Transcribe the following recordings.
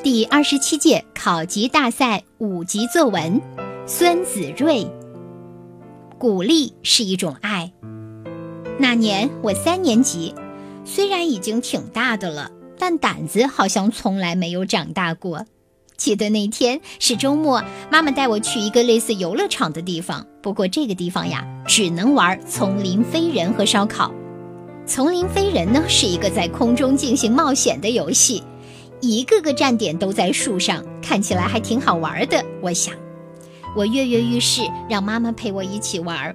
第二十七届考级大赛五级作文，孙子睿。鼓励是一种爱。那年我三年级，虽然已经挺大的了，但胆子好像从来没有长大过。记得那天是周末，妈妈带我去一个类似游乐场的地方，不过这个地方呀，只能玩丛林飞人和烧烤。丛林飞人呢，是一个在空中进行冒险的游戏。一个个站点都在树上，看起来还挺好玩的。我想，我跃跃欲试，让妈妈陪我一起玩。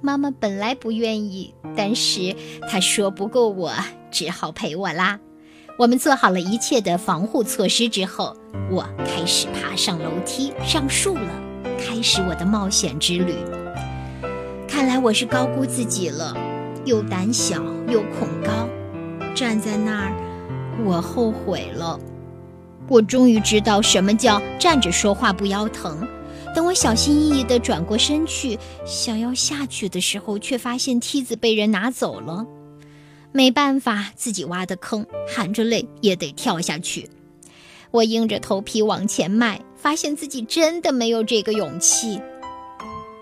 妈妈本来不愿意，但是她说不过我，只好陪我啦。我们做好了一切的防护措施之后，我开始爬上楼梯、上树了，开始我的冒险之旅。看来我是高估自己了，又胆小又恐高，站在那儿。我后悔了，我终于知道什么叫站着说话不腰疼。等我小心翼翼地转过身去，想要下去的时候，却发现梯子被人拿走了。没办法，自己挖的坑，含着泪也得跳下去。我硬着头皮往前迈，发现自己真的没有这个勇气。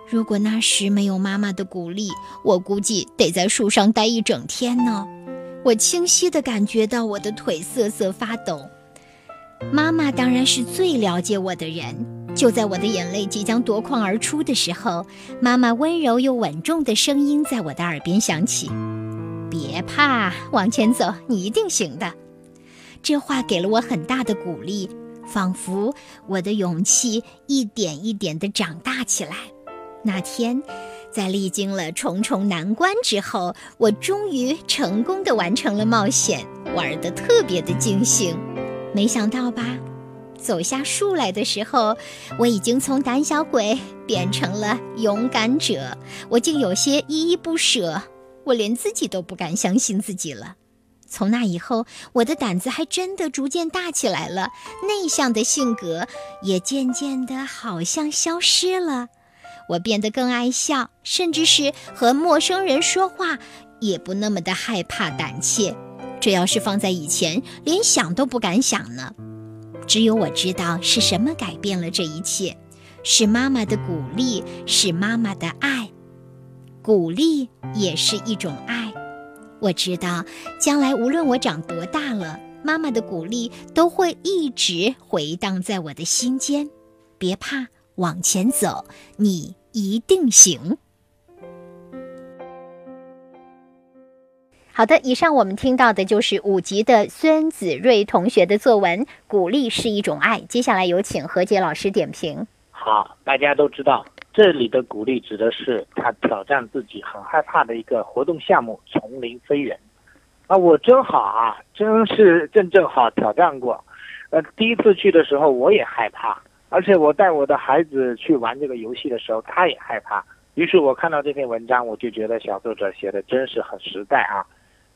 如果那时没有妈妈的鼓励，我估计得在树上待一整天呢。我清晰地感觉到我的腿瑟瑟发抖。妈妈当然是最了解我的人。就在我的眼泪即将夺眶而出的时候，妈妈温柔又稳重的声音在我的耳边响起：“别怕，往前走，你一定行的。”这话给了我很大的鼓励，仿佛我的勇气一点一点地长大起来。那天。在历经了重重难关之后，我终于成功地完成了冒险，玩得特别的尽兴。没想到吧，走下树来的时候，我已经从胆小鬼变成了勇敢者，我竟有些依依不舍，我连自己都不敢相信自己了。从那以后，我的胆子还真的逐渐大起来了，内向的性格也渐渐的好像消失了。我变得更爱笑，甚至是和陌生人说话也不那么的害怕胆怯。这要是放在以前，连想都不敢想呢。只有我知道是什么改变了这一切，是妈妈的鼓励，是妈妈的爱。鼓励也是一种爱。我知道，将来无论我长多大了，妈妈的鼓励都会一直回荡在我的心间。别怕，往前走，你。一定行。好的，以上我们听到的就是五级的孙子睿同学的作文《鼓励是一种爱》。接下来有请何洁老师点评。好，大家都知道，这里的鼓励指的是他挑战自己很害怕的一个活动项目——丛林飞人。啊，我真好啊，真是正正好挑战过。呃，第一次去的时候，我也害怕。而且我带我的孩子去玩这个游戏的时候，他也害怕。于是我看到这篇文章，我就觉得小作者写的真是很实在啊。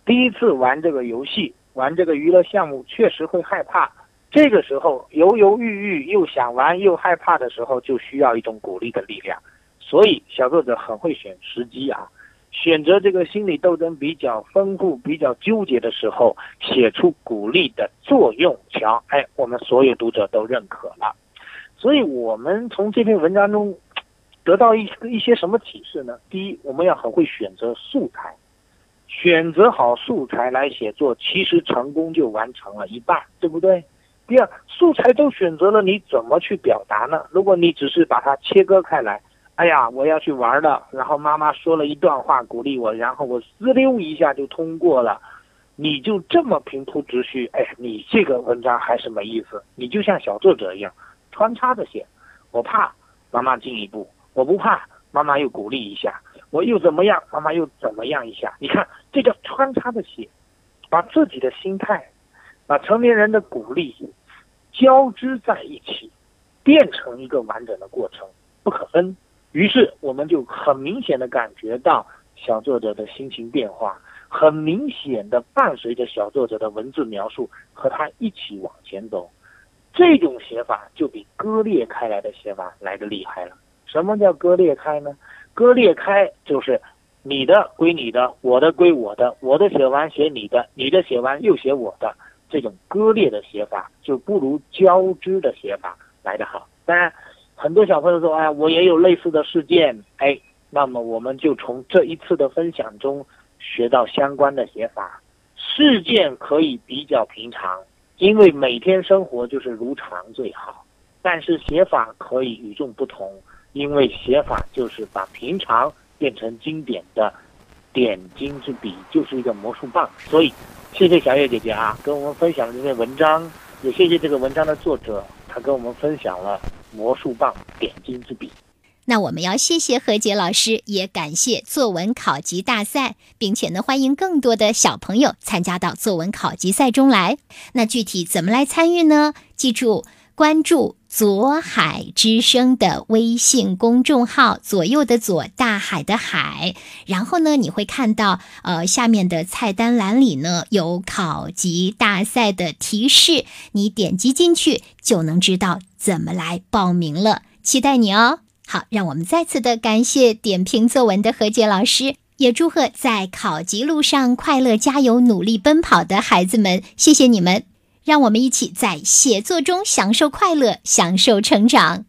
第一次玩这个游戏，玩这个娱乐项目，确实会害怕。这个时候犹犹豫豫，又想玩又害怕的时候，就需要一种鼓励的力量。所以小作者很会选时机啊，选择这个心理斗争比较丰富、比较纠结的时候，写出鼓励的作用。瞧，哎，我们所有读者都认可了。所以，我们从这篇文章中得到一一些什么启示呢？第一，我们要很会选择素材，选择好素材来写作，其实成功就完成了一半，对不对？第二，素材都选择了，你怎么去表达呢？如果你只是把它切割开来，哎呀，我要去玩了，然后妈妈说了一段话鼓励我，然后我滋溜一下就通过了，你就这么平铺直叙，哎，你这个文章还是没意思，你就像小作者一样。穿插着写，我怕妈妈进一步，我不怕妈妈又鼓励一下，我又怎么样，妈妈又怎么样一下？你看，这叫穿插着写，把自己的心态，把成年人的鼓励交织在一起，变成一个完整的过程，不可分。于是，我们就很明显的感觉到小作者的心情变化，很明显的伴随着小作者的文字描述，和他一起往前走。这种写法就比割裂开来的写法来的厉害了。什么叫割裂开呢？割裂开就是你的归你的，我的归我的，我的写完写你的，你的写完又写我的。这种割裂的写法，就不如交织的写法来得好。当然，很多小朋友说，哎，我也有类似的事件，哎，那么我们就从这一次的分享中学到相关的写法。事件可以比较平常，因为每天生活就是如常最好。但是写法可以与众不同，因为写法就是把平常变成经典的点睛之笔，就是一个魔术棒。所以，谢谢小月姐姐啊，跟我们分享了这篇文章，也谢谢这个文章的作者，他跟我们分享了魔术棒点睛之笔。那我们要谢谢何洁老师，也感谢作文考级大赛，并且呢，欢迎更多的小朋友参加到作文考级赛中来。那具体怎么来参与呢？记住。关注左海之声的微信公众号，左右的左，大海的海。然后呢，你会看到呃下面的菜单栏里呢有考级大赛的提示，你点击进去就能知道怎么来报名了。期待你哦！好，让我们再次的感谢点评作文的何洁老师，也祝贺在考级路上快乐加油、努力奔跑的孩子们，谢谢你们。让我们一起在写作中享受快乐，享受成长。